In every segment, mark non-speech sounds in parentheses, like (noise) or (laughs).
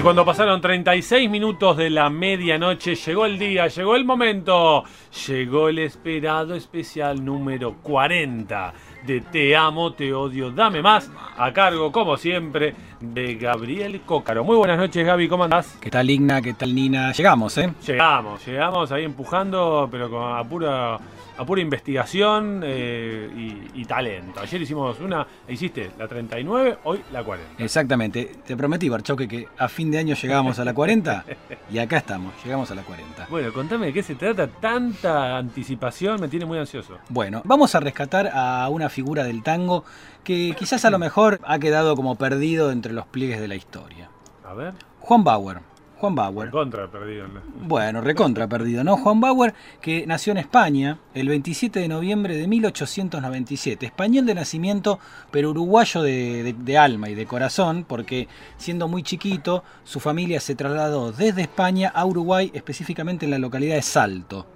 Y cuando pasaron 36 minutos de la medianoche, llegó el día, llegó el momento, llegó el esperado especial número 40 de Te amo, te odio, dame más, a cargo, como siempre, de Gabriel Cócaro. Muy buenas noches, Gaby, ¿cómo andás? ¿Qué tal, Igna? ¿Qué tal, Nina? Llegamos, ¿eh? Llegamos, llegamos ahí empujando, pero con a pura, a pura investigación eh, y, y talento. Ayer hicimos una, hiciste la 39, hoy la 40. Exactamente. Te prometí, Barchoque, que a fin de año llegábamos a la 40 y acá estamos, llegamos a la 40. Bueno, contame de qué se trata, tanta anticipación me tiene muy ansioso. Bueno, vamos a rescatar a una figura del tango que quizás a lo mejor ha quedado como perdido entre los pliegues de la historia. A ver. Juan Bauer. Juan Bauer. Contra perdido. ¿no? Bueno, recontra perdido, ¿no? Juan Bauer, que nació en España el 27 de noviembre de 1897. Español de nacimiento, pero uruguayo de, de- de alma y de corazón, porque siendo muy chiquito, su familia se trasladó desde España a Uruguay, específicamente en la localidad de Salto.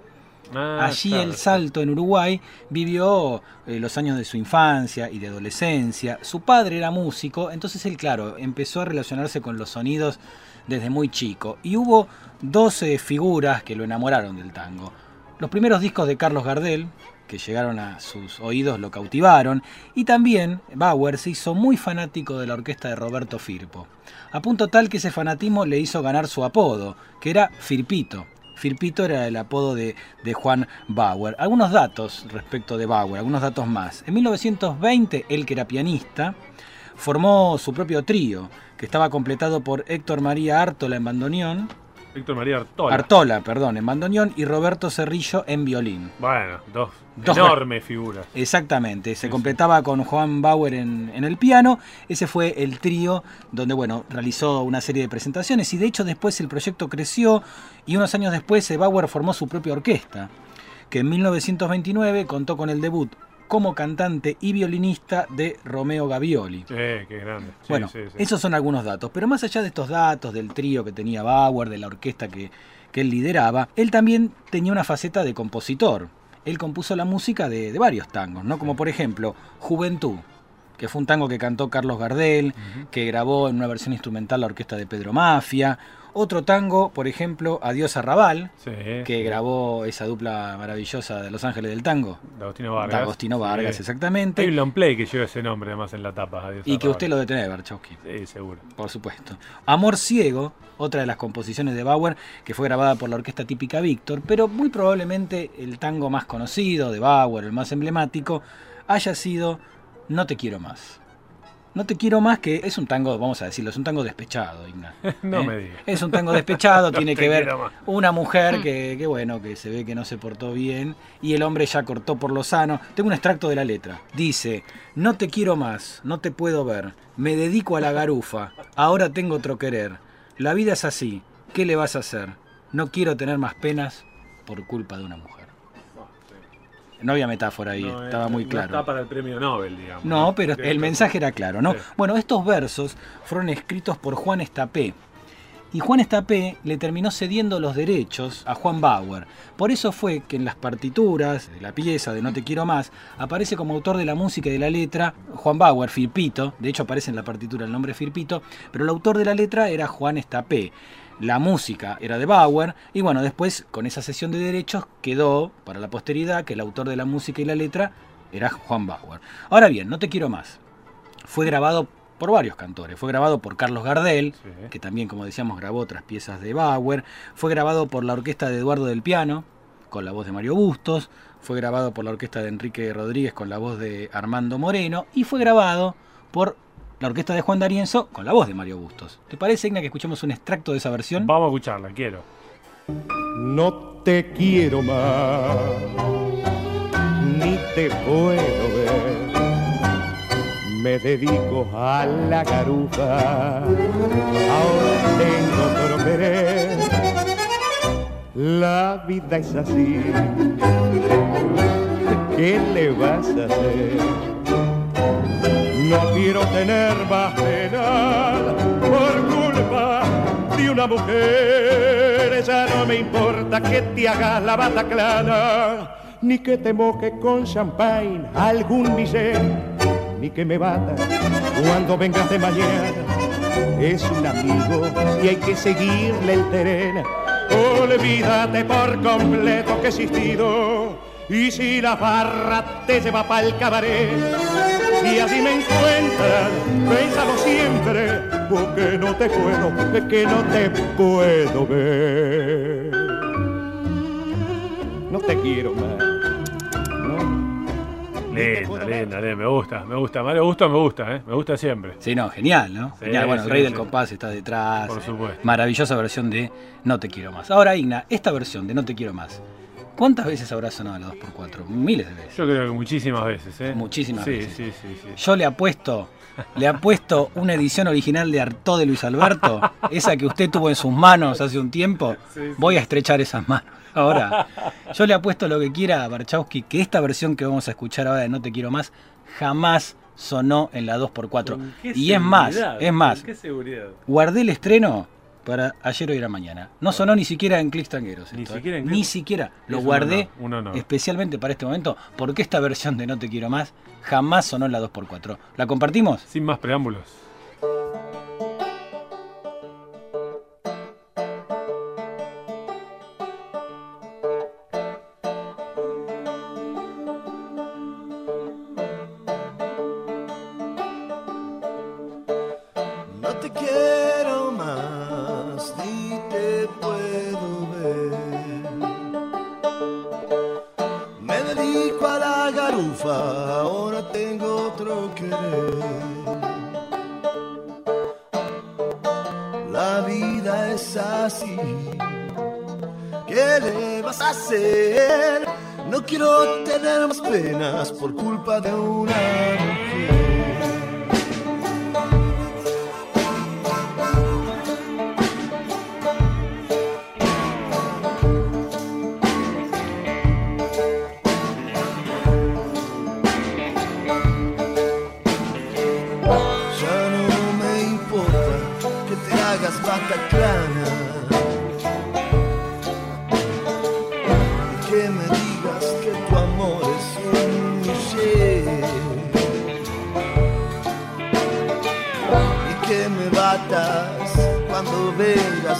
Ah, Allí claro. el Salto en Uruguay vivió eh, los años de su infancia y de adolescencia. Su padre era músico, entonces él, claro, empezó a relacionarse con los sonidos desde muy chico. Y hubo 12 figuras que lo enamoraron del tango. Los primeros discos de Carlos Gardel, que llegaron a sus oídos, lo cautivaron. Y también Bauer se hizo muy fanático de la orquesta de Roberto Firpo. A punto tal que ese fanatismo le hizo ganar su apodo, que era Firpito. Firpito era el apodo de, de Juan Bauer. Algunos datos respecto de Bauer, algunos datos más. En 1920, él que era pianista, formó su propio trío, que estaba completado por Héctor María Artola en bandoneón, Víctor María Artola. Artola, perdón, en bandoneón y Roberto Cerrillo en violín. Bueno, dos, Dos- (laughs) enormes figuras. Exactamente, se Sí, completaba con Juan Bauer en, en el piano. Ese fue el trío donde, bueno, realizó una serie de presentaciones y de hecho después el proyecto creció y unos años después eh, Bauer formó su propia orquesta, que en 1929 contó con el debut como cantante y violinista de Romeo Gavioli. Eh, qué grande. Sí, Bueno, sí, sí. esos son algunos datos, pero más allá de estos datos, del trío que tenía Bauer, de la orquesta que, que él lideraba, él también tenía una faceta de compositor. Él compuso la música de, de varios tangos, ¿no? Como por ejemplo, Juventud, que fue un tango que cantó Carlos Gardel, que grabó en una versión instrumental la orquesta de Pedro Mafia. Otro tango, por ejemplo, Adiós Arrabal, Sí, que sí. grabó esa dupla maravillosa de Los Ángeles del Tango. De Agostino Vargas. De Agostino Vargas, Sí. exactamente. Hay un long play que lleva ese nombre además en la tapa. Adiós, Y que usted lo debe Barchowski. Sí, seguro. Por supuesto. Amor Ciego, otra de las composiciones de Bauer, que fue grabada por la orquesta típica Víctor, pero muy probablemente el tango más conocido de Bauer, el más emblemático, haya sido No te quiero más. No te quiero más, que es un tango, vamos a decirlo, es un tango despechado, Igna. (laughs) No ¿Eh? me digas. Es un tango despechado, (laughs) No tiene que ver más. una mujer que, que, bueno, que se ve que no se portó bien y el hombre ya cortó por lo sano. Tengo un extracto de la letra. Dice, no te quiero más, no te puedo ver, me dedico a la garufa, ahora tengo otro querer. La vida es así, ¿qué le vas a hacer? No quiero tener más penas por culpa de una mujer. No había metáfora ahí, No, estaba eh, muy no claro. está para el premio Nobel, digamos. No, pero el Directo. mensaje era claro, ¿no? Sí. Bueno, estos versos fueron escritos por Juan Estapé. Y Juan Estapé le terminó cediendo los derechos a Juan Bauer. Por eso fue que en las partituras de la pieza de No te quiero más aparece como autor de la música y de la letra Juan Bauer, Firpito. De hecho aparece en la partitura el nombre Firpito, pero el autor de la letra era Juan Estapé. La música era de Bauer y bueno, después con esa sesión de derechos quedó para la posteridad que el autor de la música y la letra era Juan Bauer. Ahora bien, No te quiero más. Fue grabado por varios cantores. Fue grabado por Carlos Gardel, Sí. que también, como decíamos, grabó otras piezas de Bauer. Fue grabado por la orquesta de Eduardo del Piano, con la voz de Mario Bustos. Fue grabado por la orquesta de Enrique Rodríguez, con la voz de Armando Moreno. Y fue grabado por la orquesta de Juan D'Arienzo, con la voz de Mario Bustos. ¿Te parece, Igna, que escuchemos un extracto de esa versión? Vamos a escucharla, quiero. No te quiero más, ni te puedo ver. Me dedico a la garufa, ahora tengo otro querer. La vida es así. ¿Qué le vas a hacer? No quiero tener más penal por culpa de una mujer. Ya no me importa que te hagas la bataclana, ni que te moque con champagne algún billet, ni que me bata cuando vengas de mañana. Es un amigo y hay que seguirle el terreno. Olvídate por completo que he existido. Y si la barra te lleva pa'l cabaret, y así me encuentras, pensalo siempre, porque no te puedo, es que no te puedo ver. No te quiero más. Linda, linda, linda, me gusta, me gusta. Mario Gusto me gusta, ¿eh? Me gusta siempre. Sí, no, genial, ¿no? Sí, genial. Bueno, el sí, rey del compás está detrás. Por supuesto. Maravillosa versión de No te quiero más. Ahora, Igna, esta versión de No te quiero más, ¿cuántas veces habrá sonado la 2x4? Miles de veces. Yo creo que muchísimas veces, ¿eh? Muchísimas sí, veces. Sí, sí, sí. Yo le apuesto, le apuesto una edición original de Artó de Luis Alberto, esa que usted tuvo en sus manos hace un tiempo. Sí, sí. Voy a estrechar esas manos. Ahora, yo le apuesto lo que quiera a Barchowski, que esta versión que vamos a escuchar ahora de No te quiero más, jamás sonó en la 2x4. ¿Con qué Y es más, es más, ¿Con qué seguridad? guardé el estreno para ayer o ir a mañana. No sonó ni siquiera en Clics Tangueros. Ni esto, ¿eh? siquiera en Ni siquiera. Lo Es un guardé honor, un honor. especialmente para este momento, porque esta versión de No Te Quiero Más jamás sonó en la 2x4. ¿La compartimos? Sin más preámbulos. Otro querer. La vida es así, ¿qué le vas a hacer? No quiero tener más penas por culpa de una mujer.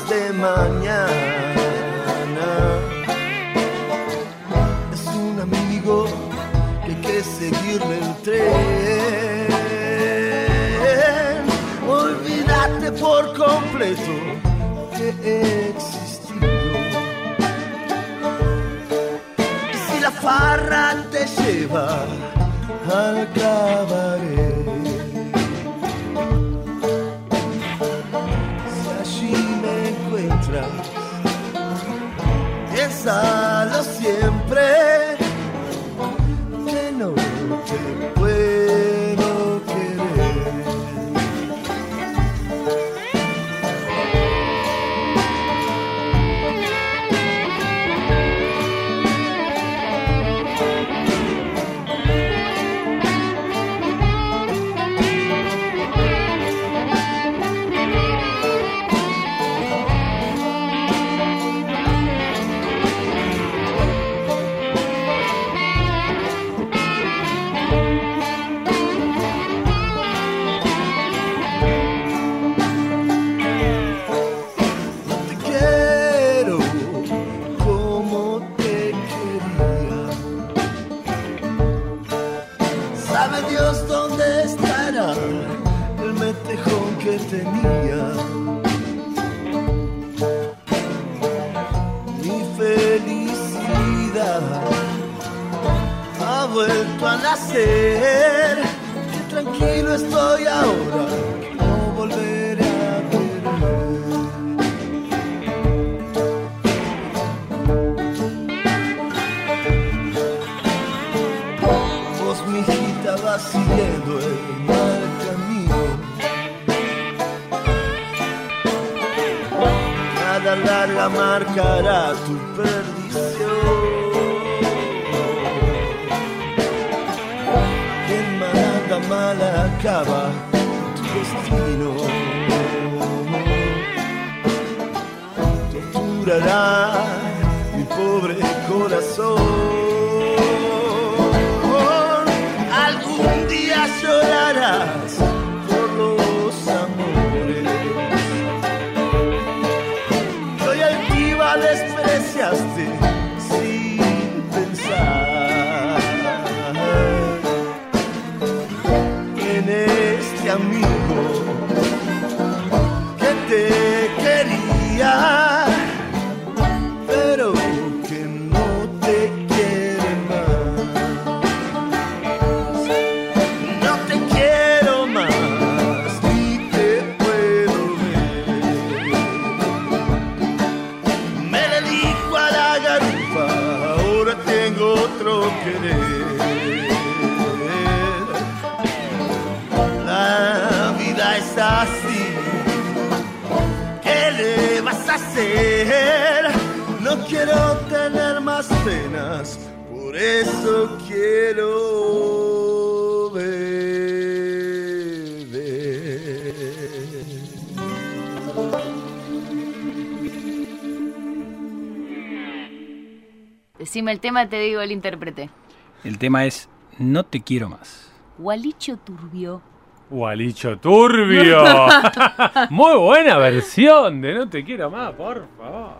De mañana. Es un amigo que hay que el tren. Olvídate por completo que he existido. Y si la farra te lleva al cabaret, side. Destino. Torturará mi pobre corazón. Hacer? No quiero tener más penas, por eso quiero beber. Decime el tema, te digo el intérprete. El tema es No te quiero más. Gualicho Turbio. Gualicho Turbio. (laughs) Muy buena versión de No te quiero más, por favor.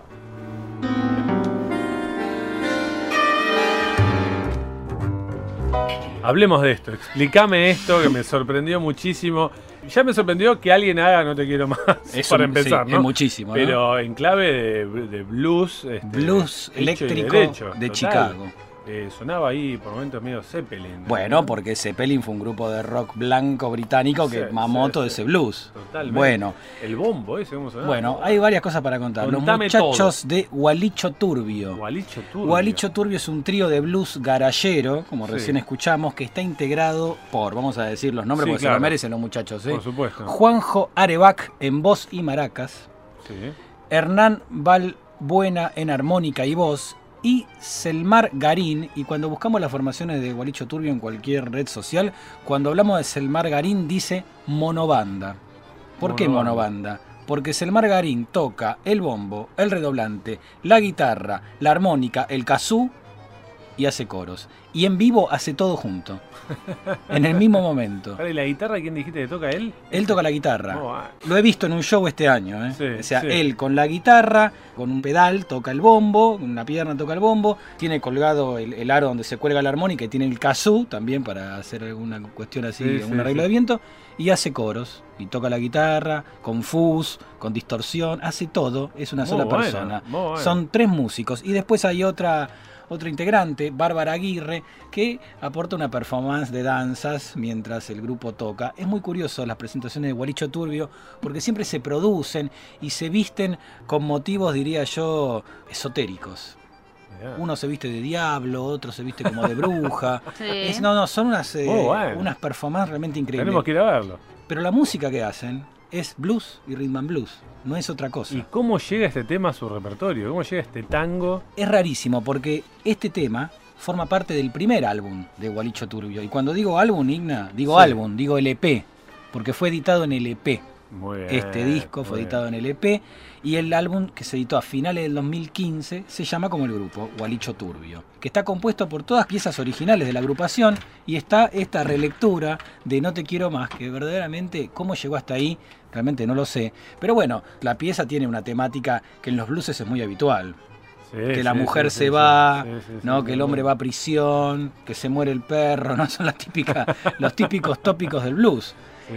Hablemos de esto, explícame esto que me sorprendió muchísimo. Ya me sorprendió que alguien haga No te quiero más, (laughs) Es para un- empezar, sí, ¿no? es muchísimo, ¿no? Pero en clave de, de blues. este, Blues eléctrico derecho, de total. Chicago. Eh, sonaba ahí por momentos medio Zeppelin. Bueno, porque Zeppelin fue un grupo de rock blanco británico que Sí, mamó sí, todo sí. ese blues. Totalmente. Bueno, El bombo ese, ¿cómo sonaba? bueno, hay varias cosas para contar. Los muchachos de Gualicho Turbio. Gualicho Turbio. Gualicho Turbio es un trío de blues garallero, como recién escuchamos, que está integrado por, vamos a decir los nombres porque se lo merecen los muchachos, ¿eh? Por supuesto. Juanjo Arebac en voz y maracas, Sí. Hernán Valbuena en armónica y voz, y Selmar Garín. Y cuando buscamos las formaciones de Gualicho Turbio en cualquier red social, cuando hablamos de Selmar Garín dice monobanda. ¿Por qué Monobanda. monobanda? Porque Selmar Garín toca el bombo, el redoblante, la guitarra, la armónica, el kazoo y hace coros. Y en vivo hace todo junto. en el mismo momento. (laughs) ¿y la guitarra quién dijiste que toca él? Él toca la guitarra. Oh, ah. Lo he visto en un show este año, ¿eh? Sí, o sea, sí. él con la guitarra, con un pedal, toca el bombo, con una pierna toca el bombo, tiene colgado el, el aro donde se cuelga la armónica y tiene el kazoo también para hacer alguna cuestión así, Sí, un arreglo de viento, y hace coros, y toca la guitarra, con fuzz, con distorsión, hace todo, es una Muy sola persona. Son tres músicos, y después hay otra... Otro integrante, Bárbara Aguirre, que aporta una performance de danzas mientras el grupo toca. Es muy curioso las presentaciones de Gualicho Turbio porque siempre se producen y se visten con motivos, diría yo, esotéricos. Uno se viste de diablo, otro se viste como de bruja. (laughs) Sí. Es- no, no, son unas, eh, bueno. unas performances realmente increíbles. Tenemos que ir a verlo. Pero la música que hacen es blues y rhythm and blues, no es otra cosa. ¿Y cómo llega este tema a su repertorio? ¿Cómo llega este tango? Es rarísimo porque este tema forma parte del primer álbum de Gualicho Turbio. Y cuando digo álbum, Igna, digo Sí. álbum, digo LP, porque fue editado en LP. Muy bien. Este disco fue bien. editado en LP y el álbum que se editó a finales del 2015 se llama como el grupo, Gualicho Turbio, que está compuesto por todas piezas originales de la agrupación y está esta relectura de No te quiero más, que verdaderamente cómo llegó hasta ahí, realmente no lo sé. Pero bueno, la pieza tiene una temática que en los blueses es muy habitual. Sí, que la sí, mujer sí, se va, ¿no? que el hombre va a prisión, que se muere el perro, (laughs) ¿no? Son las típicas, los típicos tópicos del blues.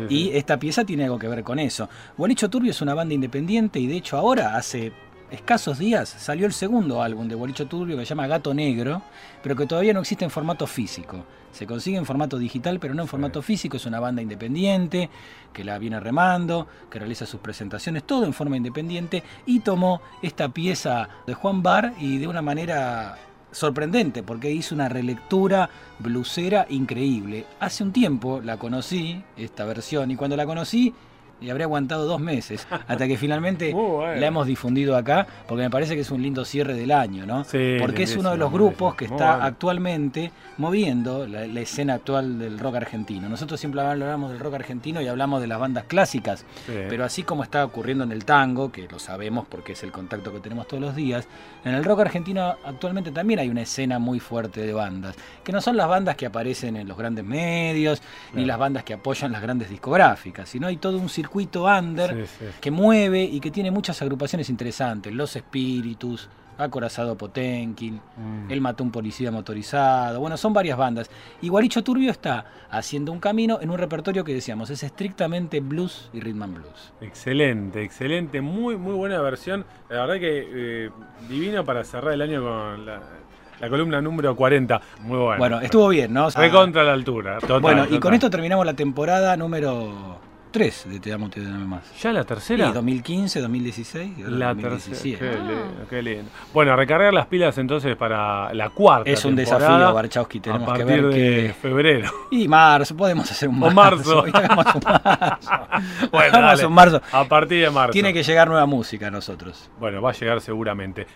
Y esta pieza tiene algo que ver con eso. Gualicho Turbio es una banda independiente y de hecho ahora, hace escasos días, salió el segundo álbum de Gualicho Turbio que se llama Gato Negro, pero que todavía no existe en formato físico. Se consigue en formato digital, pero no en formato físico. Es una banda independiente que la viene remando, que realiza sus presentaciones, todo en forma independiente, y tomó esta pieza de Juan Bar y de una manera sorprendente porque hizo una relectura blusera increíble. Hace un tiempo la conocí, esta versión, y cuando la conocí y habré aguantado dos meses hasta que (laughs) finalmente bueno. la hemos difundido acá, porque me parece que es un lindo cierre del año, ¿no? Sí, porque es uno de los grupos que está bueno. actualmente moviendo la, la escena actual del rock argentino. Nosotros siempre hablamos del rock argentino y hablamos de las bandas clásicas, Sí. pero así como está ocurriendo en el tango, que lo sabemos porque es el contacto que tenemos todos los días, en el rock argentino actualmente también hay una escena muy fuerte de bandas, que no son las bandas que aparecen en los grandes medios, ni las bandas que apoyan las grandes discográficas, sino hay todo un circuito under Sí, sí. que mueve y que tiene muchas agrupaciones interesantes, Los Espíritus, Acorazado Potenkin, Mm. él mató un policía motorizado. Bueno, son varias bandas. Y Guaricho Turbio está haciendo un camino en un repertorio que decíamos, es estrictamente blues y rhythm and blues. Excelente, excelente, muy muy buena versión. La verdad que eh, divino para cerrar el año con la, la columna número 40. Muy bueno. Bueno, estuvo bien, ¿no? Recontra la altura. total, bueno, y total. con esto terminamos la temporada número 3 de Te Amo, Te Dame Más. ¿Ya la Sí, tercera? 2015, 2016 y ahora La 2017. tercera. Qué lindo, qué lindo. Bueno, recargar las pilas entonces para la cuarta. Es un temporada, desafío, Barchowski. A Tenemos que ver de que... febrero. Y marzo, podemos hacer un O marzo. (laughs) un marzo. (laughs) Bueno, dale. un marzo. A partir de marzo. Tiene que llegar nueva música a nosotros. Bueno, va a llegar seguramente.